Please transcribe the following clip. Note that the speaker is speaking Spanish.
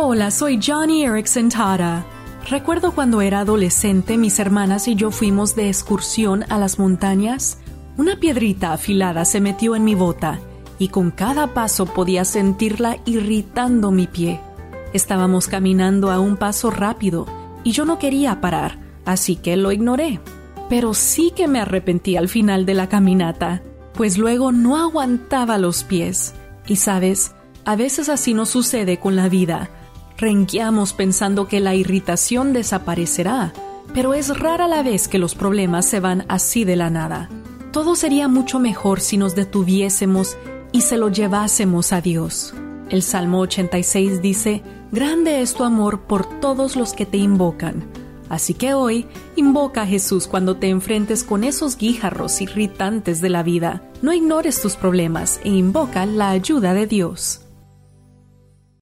Hola, soy Johnny Erickson Tara. Recuerdo cuando era adolescente, mis hermanas y yo fuimos de excursión a las montañas. Una piedrita afilada se metió en mi bota y con cada paso podía sentirla irritando mi pie. Estábamos caminando a un paso rápido y yo no quería parar, así que lo ignoré. Pero sí que me arrepentí al final de la caminata, pues luego no aguantaba los pies. Y sabes, a veces así nos sucede con la vida renqueamos pensando que la irritación desaparecerá, pero es rara la vez que los problemas se van así de la nada. Todo sería mucho mejor si nos detuviésemos y se lo llevásemos a Dios. El Salmo 86 dice, Grande es tu amor por todos los que te invocan. Así que hoy, invoca a Jesús cuando te enfrentes con esos guijarros irritantes de la vida. No ignores tus problemas e invoca la ayuda de Dios.